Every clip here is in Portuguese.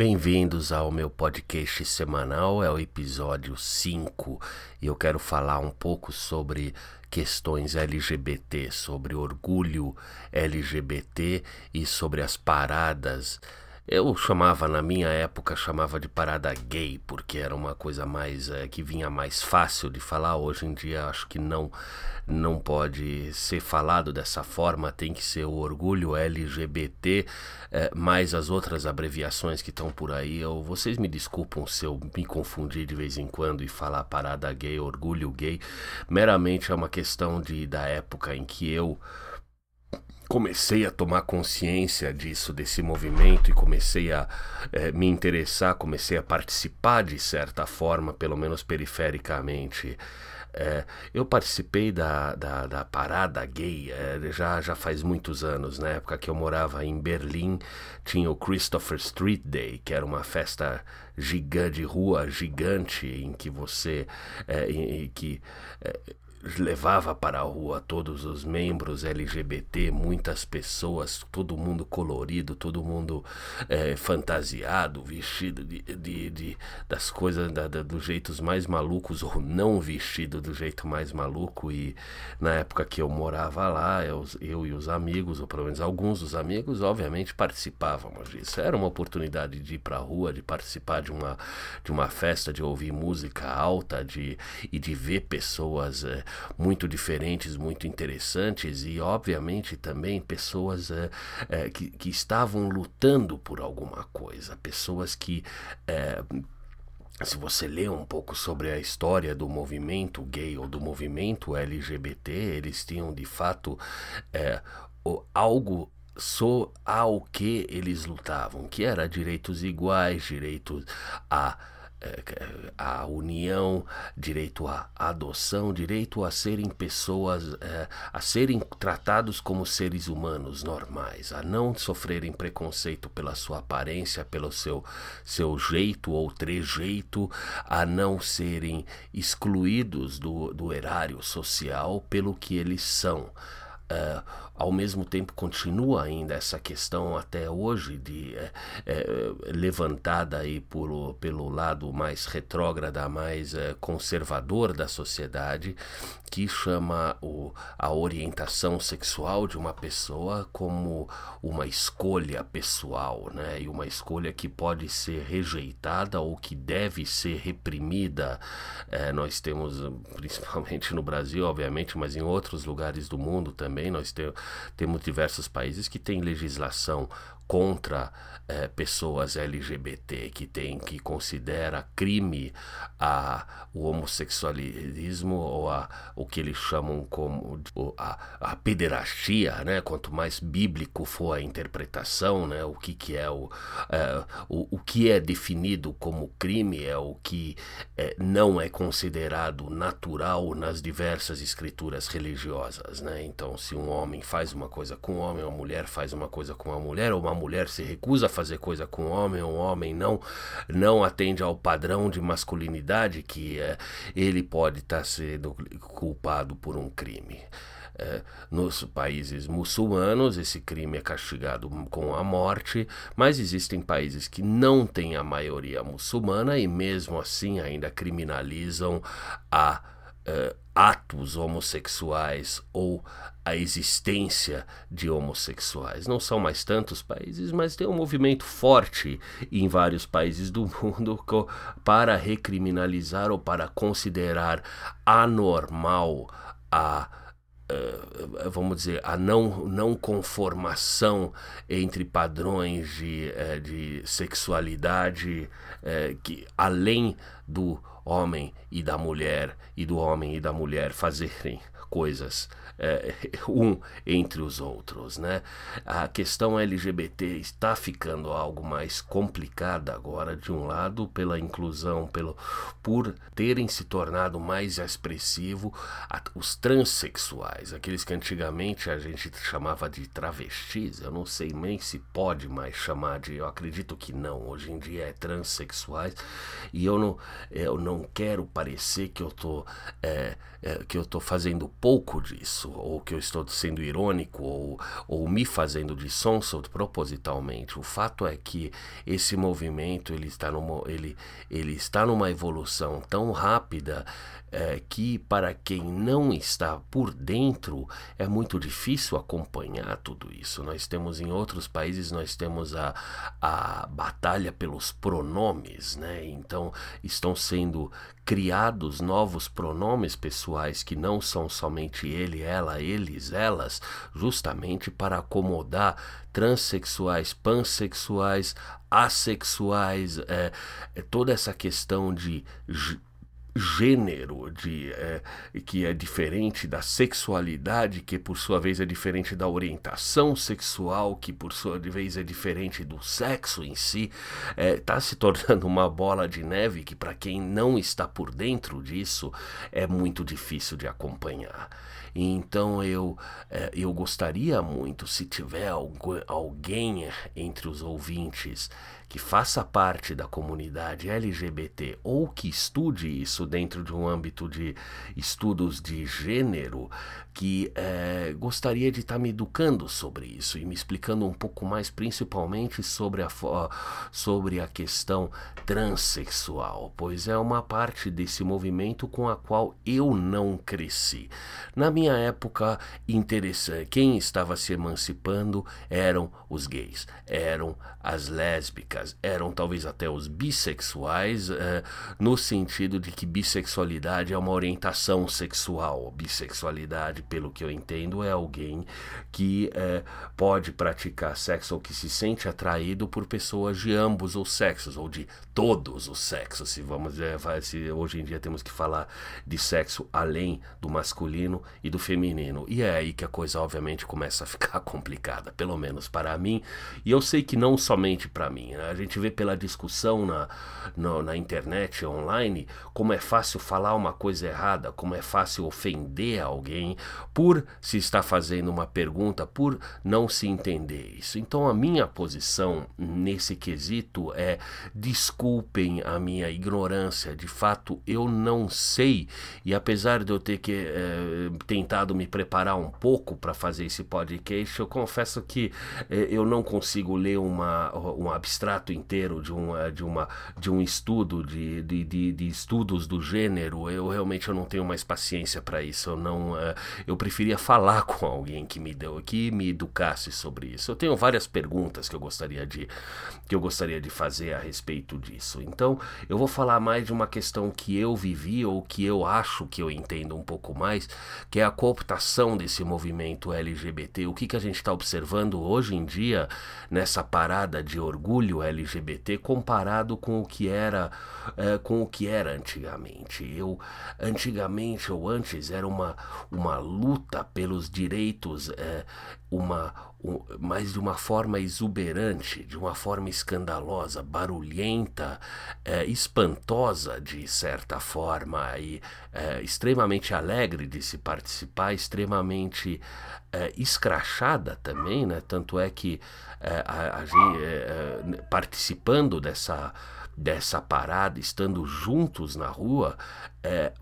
Bem-vindos ao meu podcast semanal, é o episódio 5 e eu quero falar um pouco sobre questões LGBT, sobre orgulho LGBT e sobre as paradas eu chamava, na minha época, chamava de parada gay, porque era uma coisa mais é, que vinha mais fácil de falar. Hoje em dia acho que não não pode ser falado dessa forma, tem que ser o orgulho LGBT, é, mais as outras abreviações que estão por aí. Eu, vocês me desculpam se eu me confundir de vez em quando e falar parada gay, orgulho gay. Meramente é uma questão de, da época em que eu comecei a tomar consciência disso, desse movimento, e comecei a é, me interessar, comecei a participar de certa forma, pelo menos perifericamente. É, eu participei da, da, da parada gay é, já, já faz muitos anos. Na época que eu morava em Berlim, tinha o Christopher Street Day, que era uma festa gigante rua gigante em que você. É, em, em que levava para a rua todos os membros LGBT, muitas pessoas, todo mundo colorido, todo mundo é, fantasiado, vestido de, de, de das coisas da, da, dos jeitos mais malucos ou não vestido do jeito mais maluco. E na época que eu morava lá, eu, eu e os amigos, ou pelo menos alguns dos amigos, obviamente participávamos disso. Era uma oportunidade de ir para a rua, de participar de uma, de uma festa, de ouvir música alta de, e de ver pessoas. É, muito diferentes, muito interessantes e, obviamente, também pessoas é, é, que, que estavam lutando por alguma coisa, pessoas que. É, se você lê um pouco sobre a história do movimento gay ou do movimento LGBT, eles tinham de fato algo so, ao que eles lutavam, que era direitos iguais, direitos a a união, direito à adoção, direito a serem pessoas, é, a serem tratados como seres humanos normais, a não sofrerem preconceito pela sua aparência, pelo seu, seu jeito ou trejeito, a não serem excluídos do, do erário social pelo que eles são. Uh, ao mesmo tempo continua ainda essa questão até hoje de é, é, levantada aí por, pelo lado mais retrógrada, mais é, conservador da sociedade, que chama o, a orientação sexual de uma pessoa como uma escolha pessoal, né? E uma escolha que pode ser rejeitada ou que deve ser reprimida. nós temos, principalmente no Brasil, obviamente, mas em outros lugares do mundo também, nós temos temos diversos países que têm legislação contra é, pessoas LGBT que tem que considera crime a, o homossexualismo ou a, o que eles chamam como a, a pederastia, né? Quanto mais bíblico for a interpretação, né? O que, que é o, é, o, o que é definido como crime é o que é, não é considerado natural nas diversas escrituras religiosas, né? Então, se um homem faz uma coisa com um homem, uma mulher faz uma coisa com uma mulher, ou uma mulher se recusa a fazer coisa com homem, um homem não não atende ao padrão de masculinidade que é, ele pode estar tá sendo culpado por um crime. É, nos países muçulmanos, esse crime é castigado com a morte, mas existem países que não têm a maioria muçulmana e, mesmo assim, ainda criminalizam a uh, atos homossexuais ou a existência de homossexuais. Não são mais tantos países, mas tem um movimento forte em vários países do mundo para recriminalizar ou para considerar anormal a vamos dizer, a não, não conformação entre padrões de, uh, de sexualidade que além do homem e da mulher e do homem e da mulher fazerem coisas é, um entre os outros, né? A questão LGBT está ficando algo mais complicada agora, de um lado, pela inclusão, pelo por terem se tornado mais expressivo a, os transexuais, aqueles que antigamente a gente chamava de travestis, eu não sei nem se pode mais chamar de, eu acredito que não, hoje em dia é transexuais, e eu não, eu não quero parecer que eu tô, é, é, que eu tô fazendo pouco disso, ou que eu estou sendo irônico, ou, ou me fazendo de sonso propositalmente. O fato é que esse movimento ele está, numa, ele, ele está numa evolução tão rápida é, que para quem não está por dentro é muito difícil acompanhar tudo isso. Nós temos em outros países nós temos a, a batalha pelos pronomes, né? Então estão sendo criados novos pronomes pessoais que não são somente ele, ela, eles, elas, justamente para acomodar transexuais, pansexuais, assexuais, é, é toda essa questão de gênero de é, que é diferente da sexualidade que por sua vez é diferente da orientação sexual que por sua vez é diferente do sexo em si está é, tá se tornando uma bola de neve que para quem não está por dentro disso é muito difícil de acompanhar. Então eu é, eu gostaria muito se tiver alguém entre os ouvintes que faça parte da comunidade LGBT ou que estude isso dentro de um âmbito de estudos de gênero, que é, gostaria de estar tá me educando sobre isso e me explicando um pouco mais, principalmente sobre a, sobre a questão transexual, pois é uma parte desse movimento com a qual eu não cresci. Na minha época, interessante, quem estava se emancipando eram os gays, eram as lésbicas eram talvez até os bissexuais, é, no sentido de que bissexualidade é uma orientação sexual. Bissexualidade, pelo que eu entendo, é alguém que é, pode praticar sexo ou que se sente atraído por pessoas de ambos os sexos, ou de todos os sexos, se vamos é, se hoje em dia temos que falar de sexo além do masculino e do feminino. E é aí que a coisa obviamente começa a ficar complicada, pelo menos para mim. E eu sei que não somente para mim, né? A gente vê pela discussão na, na, na, internet, online, como é fácil falar uma coisa errada, como é fácil ofender alguém por se estar fazendo uma pergunta, por não se entender isso. Então a minha posição nesse quesito é desculpem a minha ignorância, de fato eu não sei, e apesar de eu ter que é, tentado me preparar um pouco para fazer esse podcast, eu confesso que é, eu não consigo ler uma, um abstrato inteiro de, uma, de, uma, de um estudo, de, de, de, de estudos do gênero, eu realmente eu não tenho mais paciência para isso. Eu não, uh, eu preferia falar com alguém que me deu, que me educasse sobre isso. Eu tenho várias perguntas que eu gostaria de que eu gostaria de fazer a respeito disso. Então, eu vou falar mais de uma questão que eu vivi ou que eu acho que eu entendo um pouco mais, que é a cooptação desse movimento LGBT. O que, que a gente está observando hoje em dia nessa parada de orgulho LGBT comparado com o que era é, com o que era antigamente. Eu antigamente ou antes era uma, uma luta pelos direitos, é, uma um, mas de uma forma exuberante, de uma forma escandalosa, barulhenta, é, espantosa de certa forma e é, extremamente alegre de se participar, extremamente é, escrachada também, né? Tanto é que a, é, é, participando dessa, dessa parada, estando juntos na rua, é,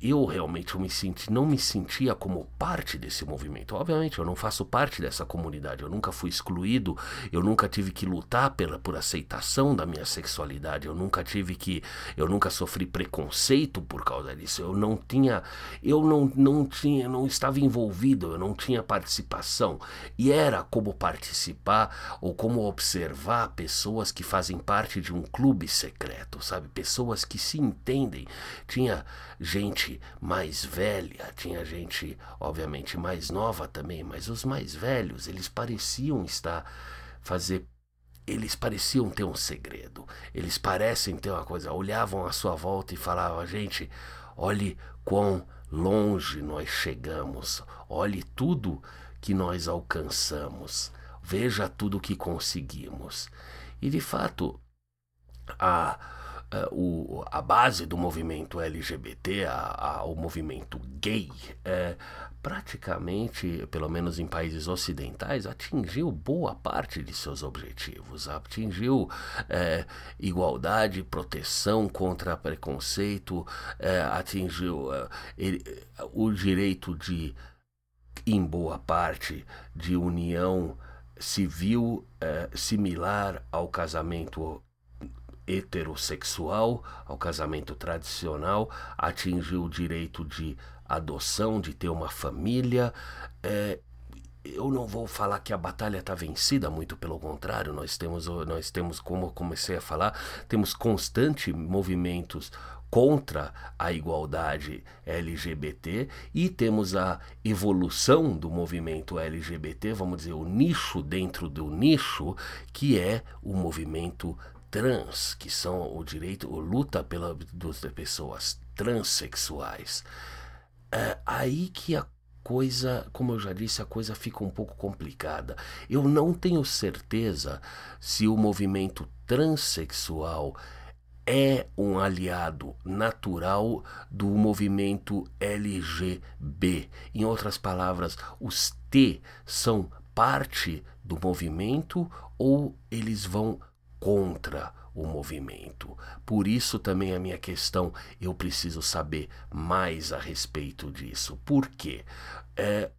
eu realmente eu me senti, não me sentia como parte desse movimento. Obviamente, eu não faço parte dessa comunidade, eu nunca fui excluído, eu nunca tive que lutar pela, por aceitação da minha sexualidade, eu nunca tive que, eu nunca sofri preconceito por causa disso. Eu não tinha, eu não, não tinha, não estava envolvido, eu não tinha participação. E era como participar ou como observar pessoas que fazem parte de um clube secreto, sabe? Pessoas que se entendem. Tinha gente mais velha, tinha gente, obviamente, mais nova também, mas os mais velhos, eles pareciam estar fazer eles pareciam ter um segredo. Eles parecem ter uma coisa, olhavam à sua volta e falavam: "Gente, olhe quão longe nós chegamos. Olhe tudo que nós alcançamos. Veja tudo que conseguimos." E de fato, a o, a base do movimento LGBT, a, a, o movimento gay, é, praticamente, pelo menos em países ocidentais, atingiu boa parte de seus objetivos. Atingiu é, igualdade, proteção contra preconceito, é, atingiu ele, o direito de, em boa parte, de união civil similar ao casamento heterossexual, ao casamento tradicional, atingiu o direito de adoção, de ter uma família. É, eu não vou falar que a batalha está vencida, muito pelo contrário, nós temos, nós temos, como eu comecei a falar, temos constantes movimentos contra a igualdade LGBT e temos a evolução do movimento LGBT, vamos dizer, o nicho dentro do nicho, que é o movimento trans, que são o direito, a luta pela, das pessoas transexuais. É aí que a coisa, como eu já disse, a coisa fica um pouco complicada. Eu não tenho certeza se o movimento transexual é um aliado natural do movimento LGB. Em outras palavras, os T são parte do movimento ou eles vão contra o movimento. Por isso também a minha questão, eu preciso saber mais a respeito disso. Por quê? É,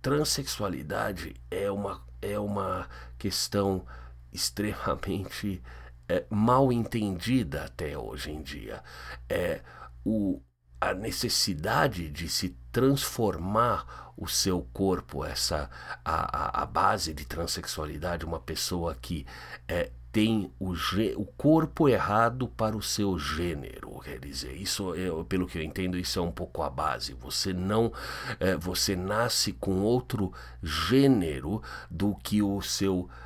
transexualidade é uma, é uma questão extremamente é, mal entendida até hoje em dia. É, o, a necessidade de se transformar o seu corpo, essa a, a, a base de transexualidade, uma pessoa que é, tem o, o corpo errado para o seu gênero, quer dizer, isso eu, pelo que eu entendo isso é um pouco a base. Você não, é, você nasce com outro gênero do que o seu é, é,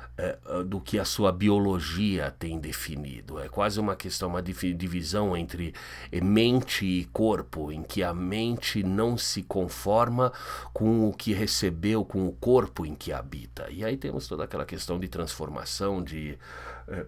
do que a sua biologia tem definido. É quase uma questão, uma divisão entre mente e corpo, em que a mente não se conforma com o que recebeu, com o corpo em que habita. E aí temos toda aquela questão de transformação, de. É,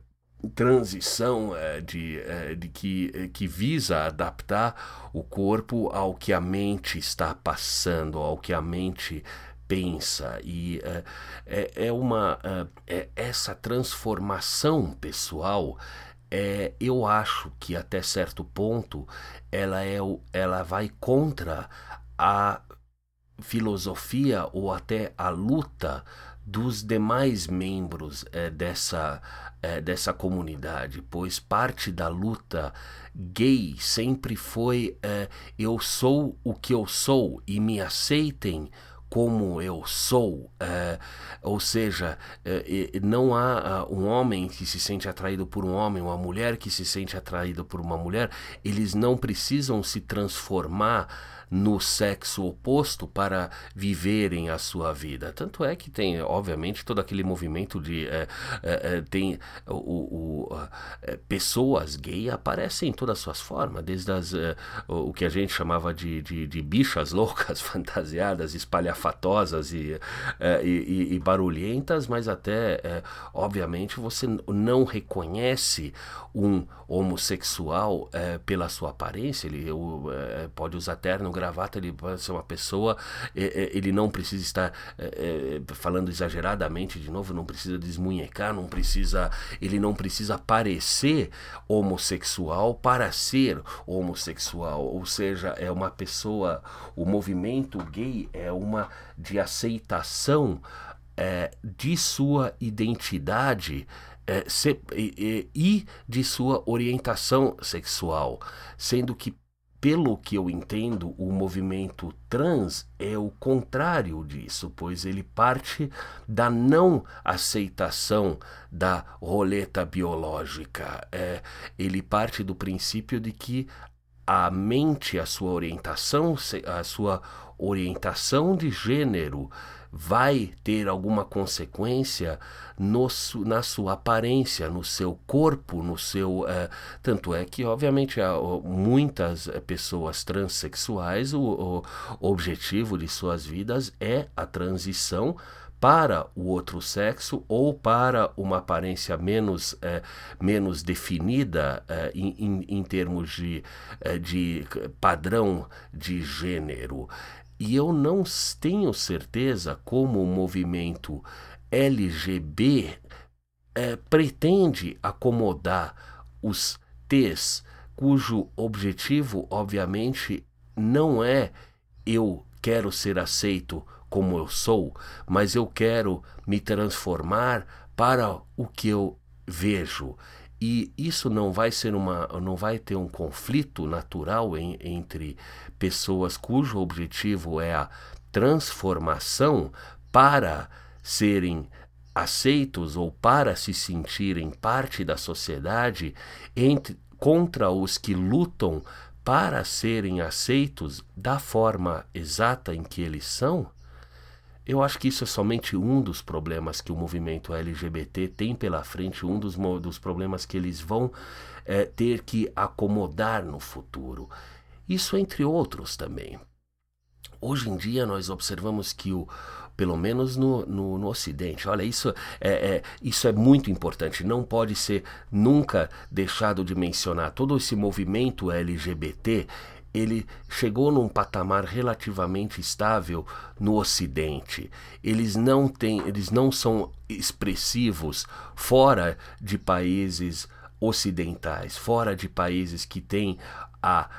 transição é, de, é, de que, é, que visa adaptar o corpo ao que a mente está passando, ao que a mente pensa. E é, é, é uma é, essa transformação pessoal é, eu acho que até certo ponto ela é ela vai contra a filosofia ou até a luta dos demais membros é, dessa, é, dessa comunidade, pois parte da luta gay sempre foi eu sou o que eu sou e me aceitem como eu sou, é, ou seja, é, não há um homem que se sente atraído por um homem, uma mulher que se sente atraída por uma mulher, eles não precisam se transformar no sexo oposto para viverem a sua vida. Tanto é que tem, obviamente, todo aquele movimento de. É, é, é tem o, o é, pessoas gay aparecem em todas as suas formas, desde as, é, o que a gente chamava de, de, de bichas loucas, fantasiadas, espalhafatosas e, e, e barulhentas, mas até, obviamente, você não reconhece um homossexual pela sua aparência, ele pode usar terno gravata, ele pode ser uma pessoa, é, é, ele não precisa estar é, falando exageradamente de novo, não precisa desmunhecar, não precisa, ele não precisa parecer homossexual para ser homossexual, ou seja, é uma pessoa, o movimento gay é uma de aceitação é, de sua identidade é, se, e, e, de sua orientação sexual, sendo que pelo que eu entendo, o movimento trans é o contrário disso, pois ele parte da não aceitação da roleta biológica. É, ele parte do princípio de que a mente, a sua orientação, a sua orientação de gênero vai ter alguma consequência no, na sua aparência, no seu corpo, no seu. Uh, tanto é que, obviamente, há muitas pessoas transexuais, o, o objetivo de suas vidas é a transição para o outro sexo ou para uma aparência menos, é, menos definida é, em, em, termos de, é, de padrão de gênero. E eu não tenho certeza como o movimento LGB é, pretende acomodar os T's, cujo objetivo, obviamente, não é eu quero ser aceito como eu sou, mas eu quero me transformar para o que eu vejo. E isso não vai ser uma, não vai ter um conflito natural em, entre pessoas cujo objetivo é a transformação para serem aceitos ou para se sentirem parte da sociedade entre, contra os que lutam para serem aceitos da forma exata em que eles são? Eu acho que isso é somente um dos problemas que o movimento LGBT tem pela frente, um dos, dos problemas que eles vão é, ter que acomodar no futuro. Isso entre outros também. Hoje em dia nós observamos que o, pelo menos no, no, no Ocidente. Olha, isso é, é, isso é muito importante, não pode ser nunca deixado de mencionar. Todo esse movimento LGBT ele chegou num patamar relativamente estável no Ocidente. Eles não têm, eles não são expressivos fora de países ocidentais, fora de países que têm a,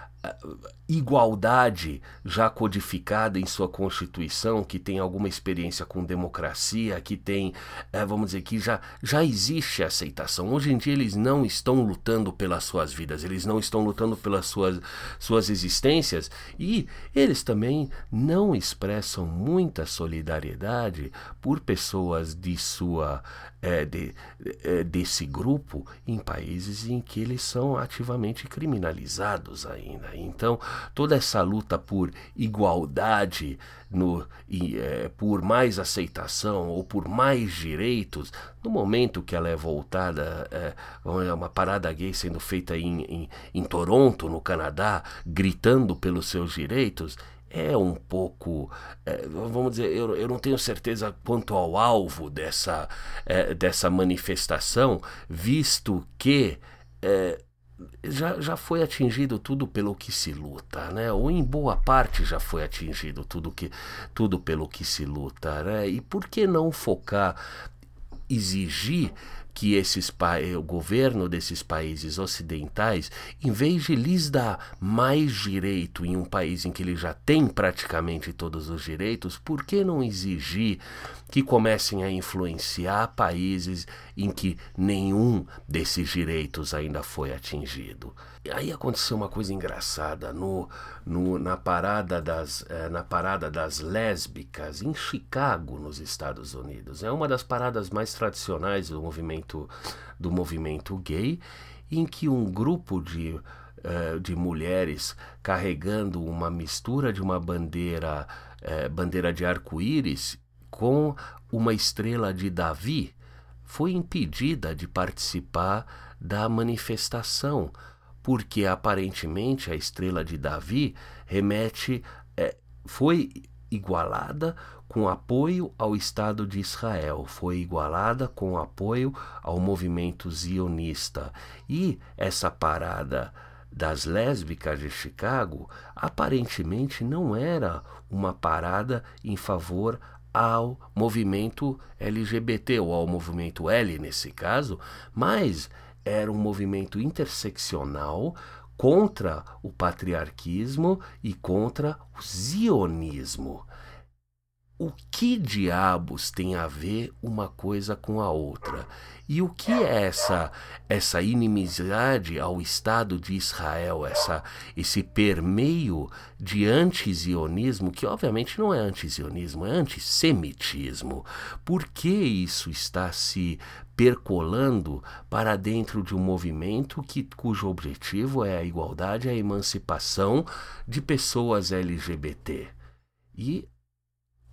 igualdade já codificada em sua Constituição, que tem alguma experiência com democracia, que tem, é, vamos dizer, que já, já existe aceitação. Hoje em dia eles não estão lutando pelas suas vidas, eles não estão lutando pelas suas, suas existências e eles também não expressam muita solidariedade por pessoas de sua é, de, é, desse grupo em países em que eles são ativamente criminalizados ainda. Então, toda essa luta por igualdade, no, e, é, por mais aceitação ou por mais direitos, no momento que ela é voltada, é, é uma parada gay sendo feita em, em, em Toronto, no Canadá, gritando pelos seus direitos, é um pouco, é, vamos dizer, eu, eu não tenho certeza quanto ao alvo dessa, é, dessa manifestação, visto que é, já, já foi atingido tudo pelo que se luta, né? Ou em boa parte já foi atingido tudo, que, tudo pelo que se luta, né? E por que não focar, exigir que esses o governo desses países ocidentais, em vez de lhes dar mais direito em um país em que ele já tem praticamente todos os direitos, por que não exigir que comecem a influenciar países em que nenhum desses direitos ainda foi atingido? Aí aconteceu uma coisa engraçada no, no, na, parada das, eh, na parada das lésbicas em Chicago, nos Estados Unidos. É uma das paradas mais tradicionais do movimento, do movimento gay, em que um grupo de, eh, de mulheres carregando uma mistura de uma bandeira, eh, bandeira de arco-íris com uma estrela de Davi foi impedida de participar da manifestação porque aparentemente a estrela de Davi remete, é, foi igualada com apoio ao Estado de Israel, foi igualada com apoio ao movimento zionista. E essa parada das lésbicas de Chicago aparentemente não era uma parada em favor ao movimento LGBT ou ao movimento L nesse caso, mas era um movimento interseccional contra o patriarquismo e contra o zionismo. O que diabos tem a ver uma coisa com a outra? E o que é essa essa inimizade ao Estado de Israel, essa esse permeio de antizionismo, que obviamente não é antizionismo, é antissemitismo? Por que isso está se percolando para dentro de um movimento que, cujo objetivo é a igualdade e a emancipação de pessoas LGBT? E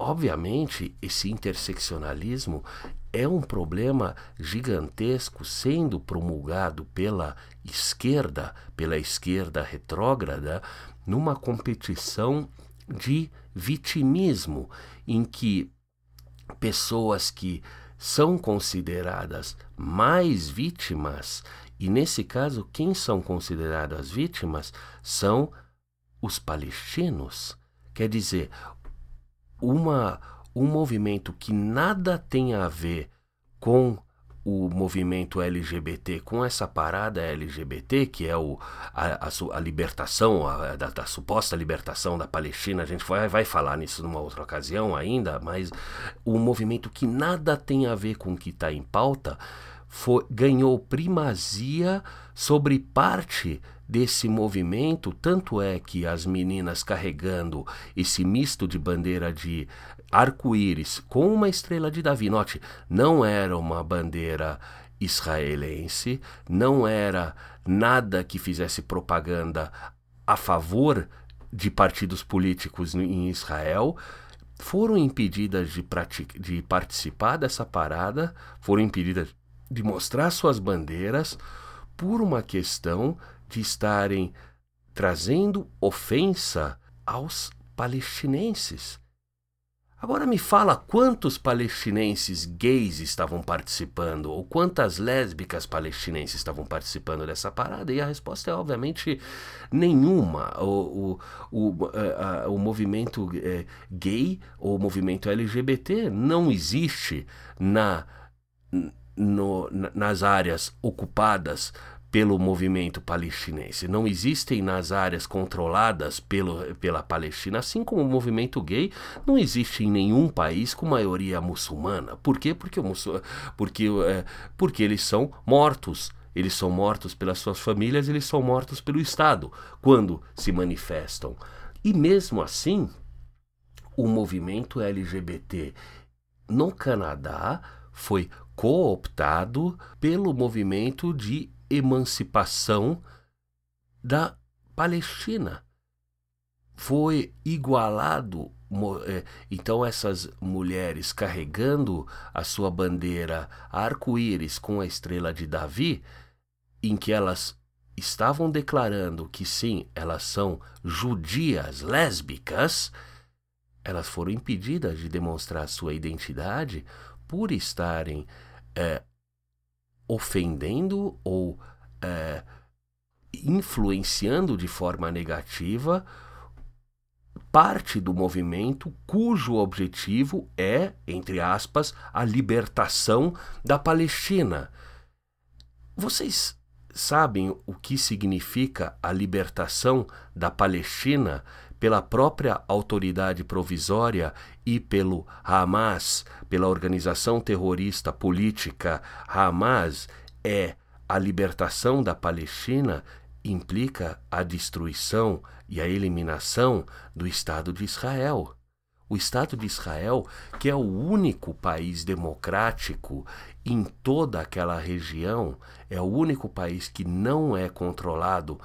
Obviamente, esse interseccionalismo é um problema gigantesco sendo promulgado pela esquerda, pela esquerda retrógrada, numa competição de vitimismo em que pessoas que são consideradas mais vítimas, e nesse caso, quem são consideradas vítimas são os palestinos. Quer dizer, uma, um movimento que nada tem a ver com o movimento LGBT com essa parada LGBT, que é o, a, a, a libertação, a, da, da, suposta libertação da Palestina, a gente vai, vai falar nisso numa outra ocasião ainda, mas o movimento que nada tem a ver com o que está em pauta foi, ganhou primazia sobre parte desse movimento, tanto é que as meninas carregando esse misto de bandeira de arco-íris com uma estrela de Davi, note, não era uma bandeira israelense, não era nada que fizesse propaganda a favor de partidos políticos em Israel, foram impedidas de, de participar dessa parada, foram impedidas de mostrar suas bandeiras por uma questão de estarem trazendo ofensa aos palestinenses. Agora me fala quantos palestinenses gays estavam participando, ou quantas lésbicas palestinenses estavam participando dessa parada, e a resposta é obviamente nenhuma. O, o, o, a, o movimento é, gay, ou o movimento LGBT, não existe na, no, nas áreas ocupadas pelo movimento palestinense. Não existem nas áreas controladas pelo, pela Palestina, assim como o movimento gay não existe em nenhum país com maioria muçulmana. Por quê? Porque, porque, é, porque eles são mortos. Eles são mortos pelas suas famílias, eles são mortos pelo Estado quando se manifestam. E mesmo assim, o movimento LGBT no Canadá foi cooptado pelo movimento de emancipação da Palestina. Foi igualado. É, então, essas mulheres carregando a sua bandeira arco-íris com a estrela de Davi, em que elas estavam declarando que sim, elas são judias lésbicas, elas foram impedidas de demonstrar sua identidade por estarem é, ofendendo ou é, influenciando de forma negativa parte do movimento cujo objetivo é, entre aspas, a libertação da Palestina. Vocês sabem o que significa a libertação da Palestina pela própria autoridade provisória e pelo Hamas, pela organização terrorista política Hamas, é a libertação da Palestina implica a destruição e a eliminação do Estado de Israel. O Estado de Israel, que é o único país democrático em toda aquela região, é o único país que não é controlado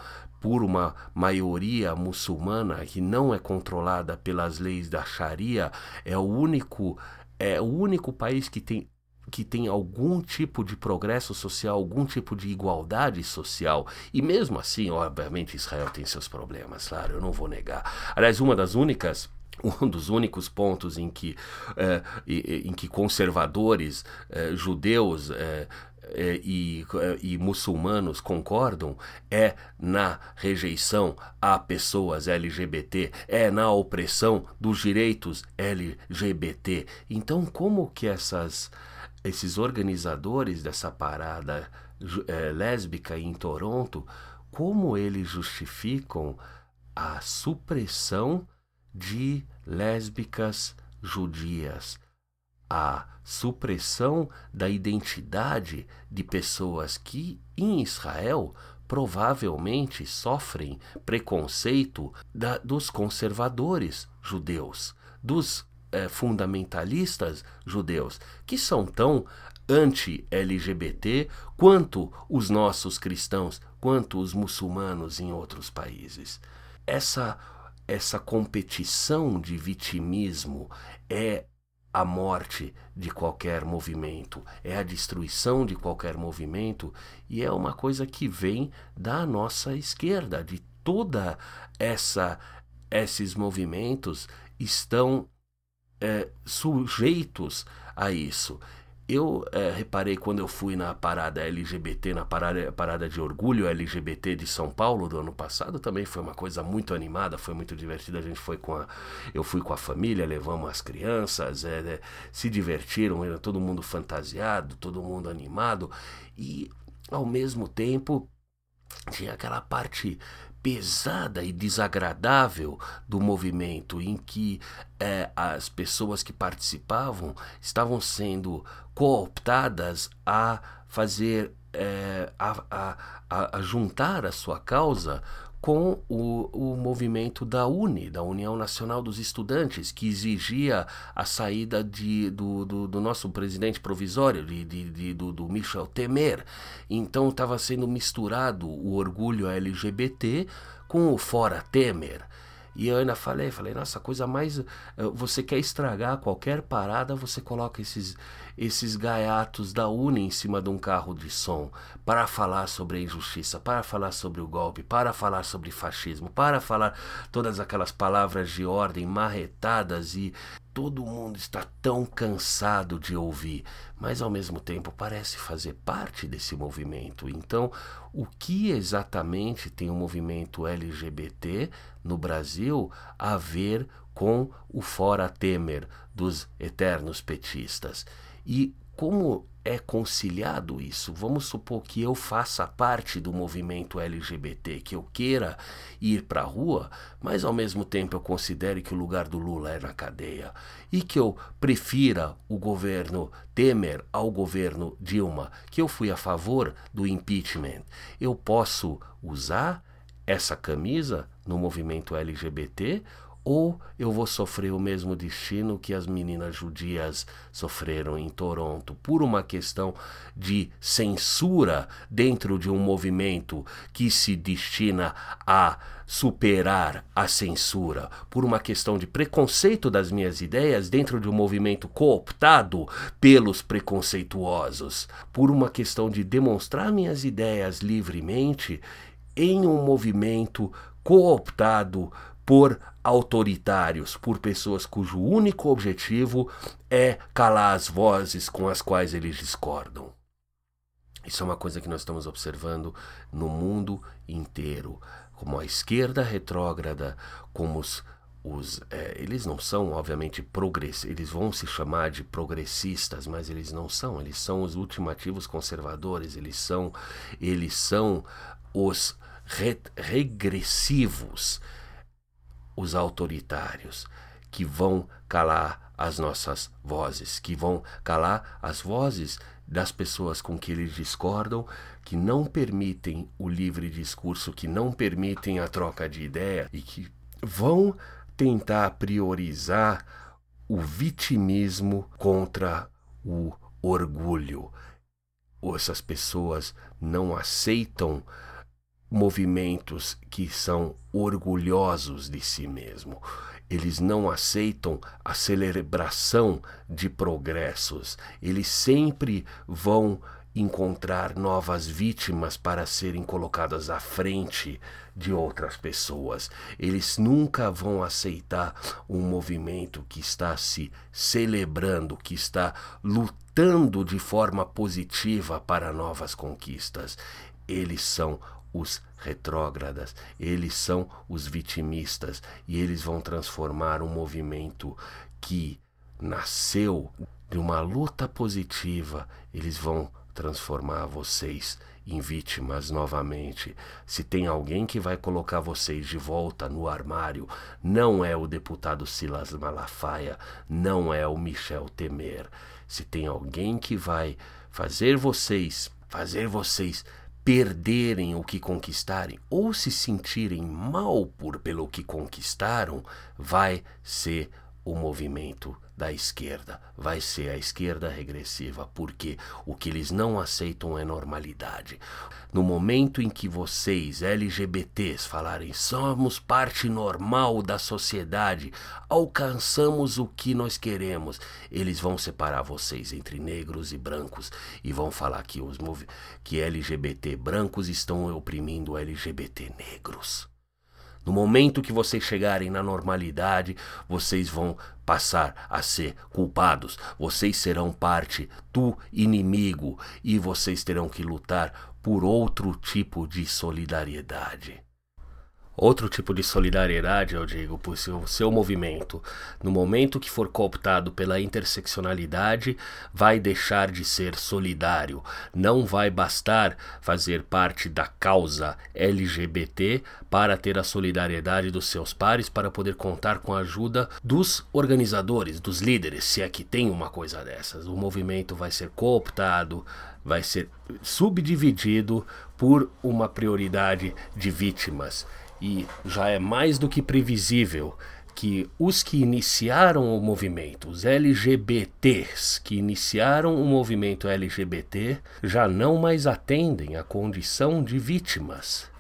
por uma maioria muçulmana que não é controlada pelas leis da Sharia, é o único é o único país que tem que tem algum tipo de progresso social, algum tipo de igualdade social. E mesmo assim, obviamente, Israel tem seus problemas, claro, eu não vou negar. Aliás, uma das únicas um dos únicos pontos em que, é, em que conservadores é, judeus é, e, é, e, muçulmanos concordam é na rejeição a pessoas LGBT, é na opressão dos direitos LGBT. Então, como que essas, esses organizadores dessa parada é, lésbica em Toronto, como eles justificam a supressão de lésbicas judias? A supressão da identidade de pessoas que, em Israel, provavelmente sofrem preconceito da, dos conservadores judeus, dos eh, fundamentalistas judeus, que são tão anti-LGBT quanto os nossos cristãos, quanto os muçulmanos em outros países. Essa essa competição de vitimismo é a morte de qualquer movimento, é a destruição de qualquer movimento, e é uma coisa que vem da nossa esquerda, de toda essa esses movimentos estão é, sujeitos a isso. Eu é, reparei quando eu fui na parada LGBT, na parada, parada de orgulho LGBT de São Paulo do ano passado, também foi uma coisa muito animada, foi muito divertida. A gente foi com a, eu fui com a família, levamos as crianças, é, é, se divertiram, era todo mundo fantasiado, todo mundo animado e ao mesmo tempo tinha aquela parte pesada e desagradável do movimento, em que é, as pessoas que participavam estavam sendo cooptadas a fazer, é, a, a, a juntar a sua causa com o, o movimento da UNE, da União Nacional dos Estudantes, que exigia a saída de, do, do, do nosso presidente provisório, de, de, de do, do, Michel Temer. Então estava sendo misturado o orgulho LGBT com o fora Temer. E eu ainda falei, falei, nossa, coisa mais. Eh, você quer estragar qualquer parada, você coloca esses, esses gaiatos da Uni em cima de um carro de som para falar sobre a injustiça, para falar sobre o golpe, para falar sobre fascismo, para falar todas aquelas palavras de ordem marretadas e todo mundo está tão cansado de ouvir, mas ao mesmo tempo parece fazer parte desse movimento. Então, o que exatamente tem o movimento LGBT no Brasil a ver com o fora Temer dos eternos petistas? E como é conciliado isso? Vamos supor que eu faça parte do movimento LGBT, que eu queira ir para a rua, mas ao mesmo tempo eu considere que o lugar do Lula é na cadeia e que eu prefira o governo Temer ao governo Dilma, que eu fui a favor do impeachment. Eu posso usar essa camisa no movimento LGBT ou eu vou sofrer o mesmo destino que as meninas judias sofreram em Toronto, por uma questão de censura dentro de um movimento que se destina a superar a censura, por uma questão de preconceito das minhas ideias dentro de um movimento cooptado pelos preconceituosos, por uma questão de demonstrar minhas ideias livremente em um movimento cooptado por autoritários, por pessoas cujo único objetivo é calar as vozes com as quais eles discordam. Isso é uma coisa que nós estamos observando no mundo inteiro, como a esquerda retrógrada, como os os, é, eles não são, obviamente, progressistas, eles vão se chamar de progressistas, mas eles não são, eles são os ultimativos conservadores, eles são, eles são os re regressivos, os autoritários, que vão calar as nossas vozes, que vão calar as vozes das pessoas com que eles discordam, que não permitem o livre discurso, que não permitem a troca de ideia e que vão tentar priorizar o vitimismo contra o orgulho. Essas pessoas não aceitam movimentos que são orgulhosos de si mesmo. Eles não aceitam a celebração de progressos. Eles sempre vão encontrar novas vítimas para serem colocadas à frente de outras pessoas. Eles nunca vão aceitar um movimento que está se celebrando, que está lutando de forma positiva para novas conquistas. Eles são os retrógradas, eles são os vitimistas e eles vão transformar um movimento que nasceu de uma luta positiva, eles vão transformar vocês em vítimas novamente. Se tem alguém que vai colocar vocês de volta no armário, não é o deputado Silas Malafaia, não é o Michel Temer. Se tem alguém que vai fazer vocês, fazer vocês perderem o que conquistarem ou se sentirem mal por pelo que conquistaram, vai ser o movimento da esquerda, vai ser a esquerda regressiva, porque o que eles não aceitam é normalidade. No momento em que vocês, LGBTs, falarem somos parte normal da sociedade, alcançamos o que nós queremos, eles vão separar vocês entre negros e brancos e vão falar que os que LGBT brancos estão oprimindo LGBT negros. No momento que vocês chegarem na normalidade, vocês vão passar a ser culpados. Vocês serão parte do inimigo e vocês terão que lutar por outro tipo de solidariedade. Outro tipo de solidariedade, eu digo, por seu, seu movimento, no momento que for cooptado pela interseccionalidade, vai deixar de ser solidário. Não vai bastar fazer parte da causa LGBT para ter a solidariedade dos seus pares, para poder contar com a ajuda dos organizadores, dos líderes, se é que tem uma coisa dessas. O movimento vai ser cooptado, vai ser subdividido por uma prioridade de vítimas e já é mais do que previsível que os que iniciaram o movimento, os LGBTs que iniciaram o movimento LGBT, já não mais atendem à condição de vítimas.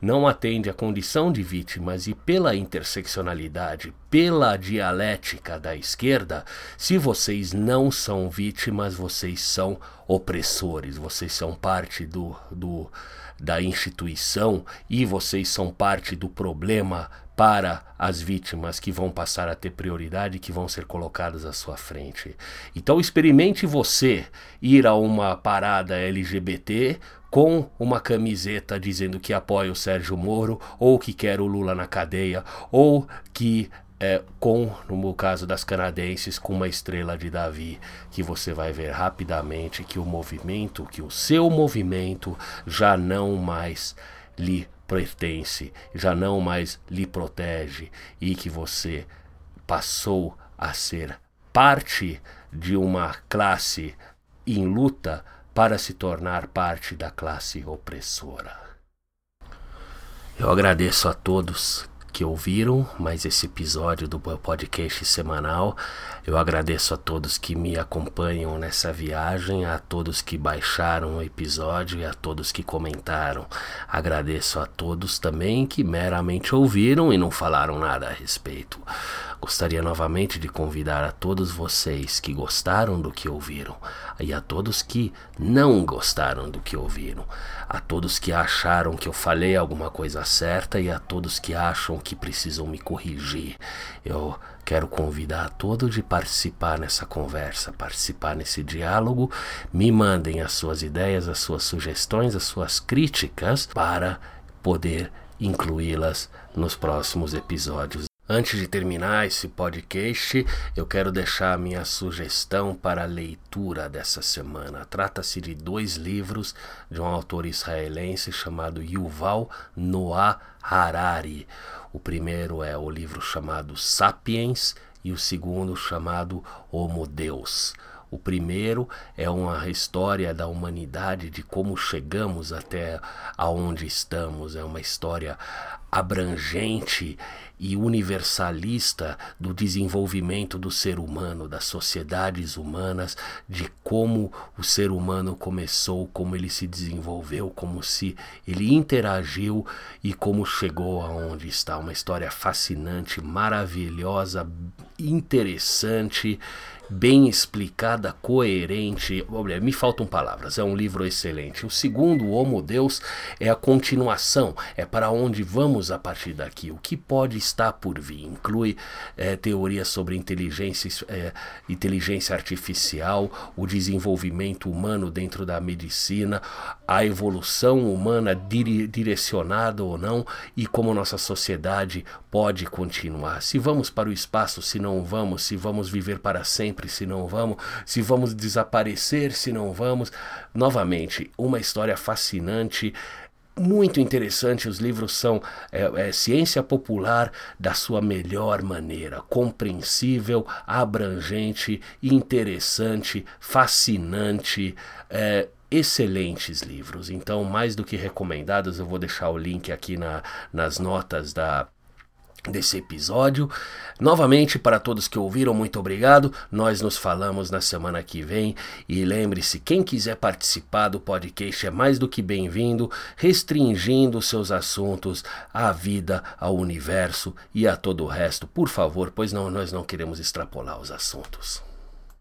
Não atende à condição de vítimas e pela interseccionalidade, pela dialética da esquerda, se vocês não são vítimas, vocês são opressores, vocês são parte do, do da instituição e vocês são parte do problema para as vítimas que vão passar a ter prioridade, que vão ser colocadas à sua frente. Então experimente você ir a uma parada LGBT com uma camiseta dizendo que apoia o Sérgio Moro, ou que quer o Lula na cadeia, ou que é, com, no caso das canadenses, com uma estrela de Davi, que você vai ver rapidamente que o movimento, que o seu movimento já não mais lhe pertence, já não mais lhe protege e que você passou a ser parte de uma classe em luta para se tornar parte da classe opressora. Eu agradeço a todos que ouviram mais esse episódio do podcast semanal. Eu agradeço a todos que me acompanham nessa viagem, a todos que baixaram o episódio e a todos que comentaram. Agradeço a todos também que meramente ouviram e não falaram nada a respeito. Gostaria novamente de convidar a todos vocês que gostaram do que ouviram e a todos que não gostaram do que ouviram, a todos que acharam que eu falei alguma coisa certa e a todos que acham que precisam me corrigir. Eu quero convidar a todos de participar nessa conversa, participar nesse diálogo. Me mandem as suas ideias, as suas sugestões, as suas críticas para poder incluí-las nos próximos episódios Antes de terminar esse podcast, eu quero deixar a minha sugestão para a leitura dessa semana. Trata-se de dois livros de um autor israelense chamado Yuval Noah Harari. O primeiro é o livro chamado Sapiens e o segundo chamado Homo Deus. O primeiro é uma história da humanidade, de como chegamos até aonde estamos. É uma história abrangente e universalista do desenvolvimento do ser humano, das sociedades humanas, de como o ser humano começou, como ele se desenvolveu, como se ele interagiu e como chegou aonde está. Uma história fascinante, maravilhosa, interessante bem explicada, coerente. Olha, me faltam palavras, é um livro excelente. O segundo, o Homo Deus, é a continuação, é para onde vamos a partir daqui, o que pode estar por vir. Inclui é, teorias sobre inteligência, é, inteligência artificial, o desenvolvimento humano dentro da medicina, a evolução humana dire direcionada ou não e como nossa sociedade pode continuar. Se vamos para o espaço, se não vamos, se vamos viver para sempre sempre, se não vamos, se vamos desaparecer, se não vamos. Novamente, uma história fascinante muito interessante. Os livros são é, é, ciência popular da sua melhor maneira, compreensível, abrangente, interessante, fascinante. É, excelentes livros. Então, mais do que recomendados, eu vou deixar o link aqui na, nas notas da desse episódio. Novamente, para todos que ouviram, muito obrigado. Nós nos falamos na semana que vem. E lembre-se: quem quiser participar do podcast é mais do que bem-vindo, restringindo seus assuntos à vida, ao universo e a todo o resto, por favor, pois não, nós não queremos extrapolar os assuntos.